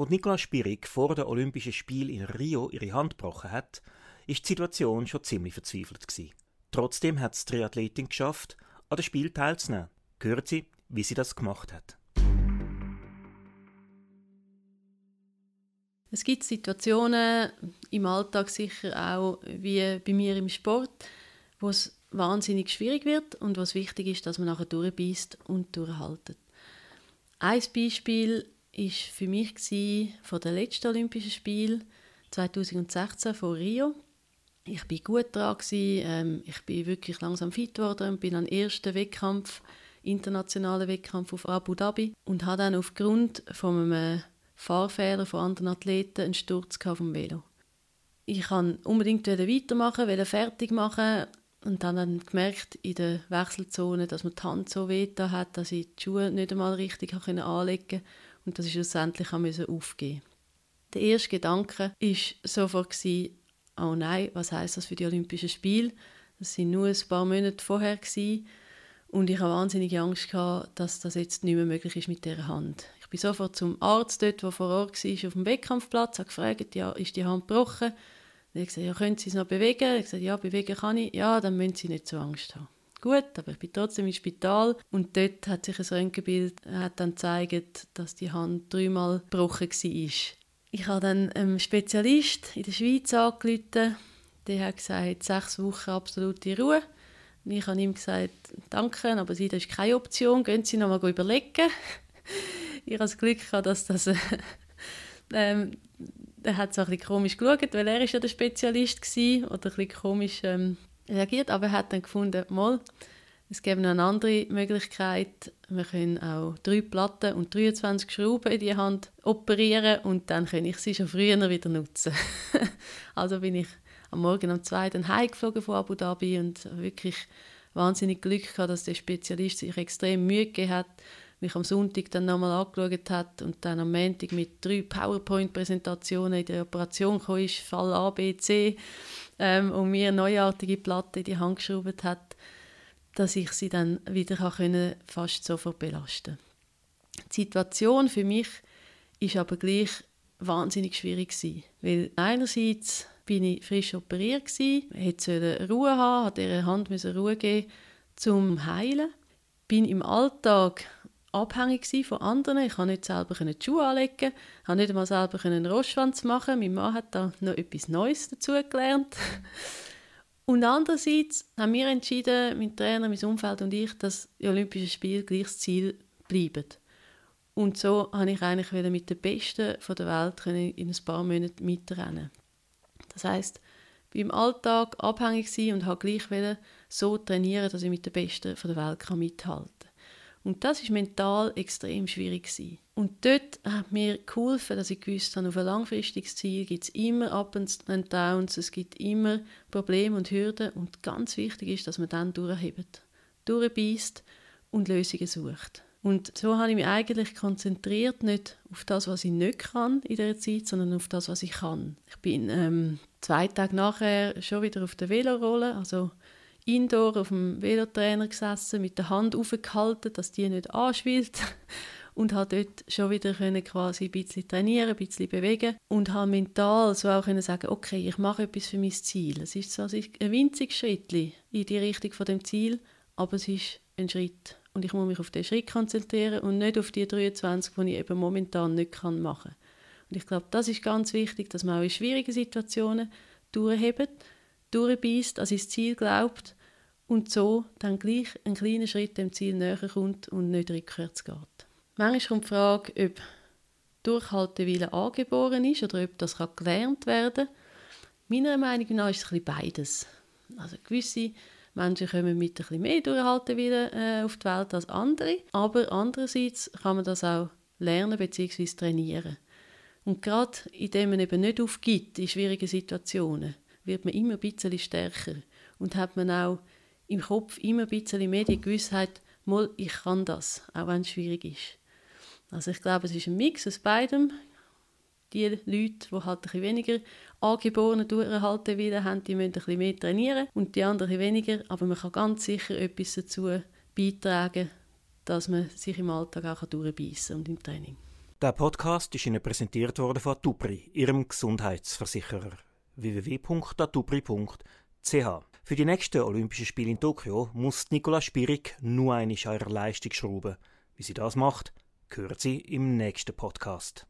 Als Nicola Spirig vor den Olympischen Spielen in Rio ihre Hand gebrochen hat, ist die Situation schon ziemlich verzweifelt gewesen. Trotzdem hat es die Triathletin geschafft, an dem Spiel teilzunehmen. Hören Sie, wie sie das gemacht hat. Es gibt Situationen im Alltag sicher auch wie bei mir im Sport, wo es wahnsinnig schwierig wird und was wichtig ist, dass man nachher durchbeißt und durchhaltet. Ein Beispiel ist für mich von der letzten Olympischen Spiel 2016 von Rio. Ich bin gut dran ähm, ich bin wirklich langsam fit geworden und bin am ersten Wettkampf, internationalen Wettkampf auf Abu Dhabi und habe dann aufgrund von einem Fahrfehler von anderen Athleten einen Sturz dem Velo. Ich kann unbedingt weitermachen, wollte fertig machen und dann, dann gemerkt in der Wechselzone, dass mir die Hand so weh hat, dass ich die Schuhe nicht einmal richtig anlegen konnte und dass ich schlussendlich aufgeben Der erste Gedanke war sofort, oh nein, was heißt das für die Olympischen Spiele? Das sind nur ein paar Monate vorher und ich habe wahnsinnig Angst gehabt, dass das jetzt nicht mehr möglich ist mit der Hand. Ich bin sofort zum Arzt dort, der vor Ort war, auf dem Wettkampfplatz, habe gefragt, ja, ist die Hand gebrochen? Er hat gesagt, ja, können Sie es noch bewegen? Er hat gesagt, ja, bewegen kann ich. Ja, dann müssen Sie nicht so Angst haben. Gut, aber ich bin trotzdem im Spital und dort hat sich ein Röntgenbild hat dann gezeigt, dass die Hand dreimal gebrochen war. Ich habe dann einem Spezialist in der Schweiz angerufen. Der hat gesagt, sechs Wochen absolute Ruhe. Und ich habe ihm gesagt, danke, aber Sie, das ist keine Option, gehen Sie noch mal überlegen. ich habe das Glück gehabt, dass das... ähm, er hat so ein bisschen komisch geschaut, weil er ist ja der Spezialist war, oder ein bisschen komisch ähm, reagiert, aber er hat dann gefunden, mal, es gibt noch eine andere Möglichkeit. Wir können auch drei Platten und 23 Schrauben in die Hand operieren und dann kann ich sie schon früher wieder nutzen. also bin ich am Morgen um zwei dann heimgeflogen von Abu Dhabi und wirklich wahnsinnig Glück gehabt, dass der Spezialist sich extrem Mühe gegeben hat, mich am Sonntag dann nochmal angeschaut hat und dann am Montag mit drei PowerPoint-Präsentationen in der Operation kam, ist, Fall A, B, C, ähm, und mir eine neuartige Platte in die Hand geschraubt hat dass ich sie dann wieder können, fast sofort belasten. Die Situation für mich ist aber gleich wahnsinnig schwierig gewesen, weil einerseits bin ich frisch operiert gewesen, hätte Ruhe haben, hat ihre Hand Ruhe geben zum heilen, bin im Alltag abhängig von anderen. Ich konnte nicht selber die Schuhe anlegen, habe nicht einmal selber einen Rostschwanz machen. Mein Mann hat da noch etwas Neues dazu gelernt. Und andererseits haben wir entschieden, mein Trainer, mein Umfeld und ich, dass die Olympischen Spiele gleich das Ziel bleiben. Und so habe ich eigentlich wieder mit den Besten der Welt in ein paar Monaten mitrennen. Das heißt, beim Alltag abhängig sein und habe gleich wieder so trainieren, dass ich mit den Besten der Welt mithalten kann. Und das ist mental extrem schwierig gewesen. Und dort hat mir geholfen, dass ich gewusst habe, auf ein langfristiges Ziel gibt es immer Up and Downs, es gibt immer Probleme und Hürden und ganz wichtig ist, dass man dann durchhebt, durchbeißt und Lösungen sucht. Und so habe ich mich eigentlich konzentriert, nicht auf das, was ich nicht kann in dieser Zeit, sondern auf das, was ich kann. Ich bin ähm, zwei Tage nachher schon wieder auf der Velorolle, also indoor auf dem Velotrainer gesessen, mit der Hand aufgehalten, dass die nicht anschwillt und habe dort schon wieder können quasi ein bisschen trainieren, ein bisschen bewegen und habe mental so auch können sagen, okay, ich mache etwas für mein Ziel. Es ist so ein winziges Schritt in die Richtung von dem Ziel, aber es ist ein Schritt und ich muss mich auf den Schritt konzentrieren und nicht auf die 23, die ich eben momentan nicht kann machen. Und ich glaube, das ist ganz wichtig, dass man auch in schwierigen Situationen durchhebt, durchbeißt, an sein Ziel glaubt und so dann gleich einen kleinen Schritt dem Ziel näher kommt und nicht rückwärts geht. Manchmal kommt die Frage, ob Durchhaltewille angeboren ist oder ob das gelernt werden kann. Meiner Meinung nach ist es ein beides. Also gewisse Menschen kommen mit ein bisschen mehr Durchhaltewille äh, auf die Welt als andere, aber andererseits kann man das auch lernen bzw. trainieren. Und gerade indem man eben nicht aufgibt in schwierigen Situationen, wird man immer ein bisschen stärker und hat man auch im Kopf immer ein bisschen mehr die Gewissheit, mal, ich kann das, auch wenn es schwierig ist. Also ich glaube, es ist ein Mix aus beidem. Die Leute, die halt ein bisschen weniger angeborene durchhalten wollen, haben, die müssen ein bisschen mehr trainieren und die anderen weniger. Aber man kann ganz sicher etwas dazu beitragen, dass man sich im Alltag auch durchbeissen und im Training. Der Podcast ist Ihnen präsentiert worden von Atupri, Ihrem Gesundheitsversicherer. www.atupri.ch Für die nächsten Olympischen Spiele in Tokio muss Nicola Spirig nur eine an Leistung schrauben. Wie sie das macht, hören Sie im nächsten Podcast.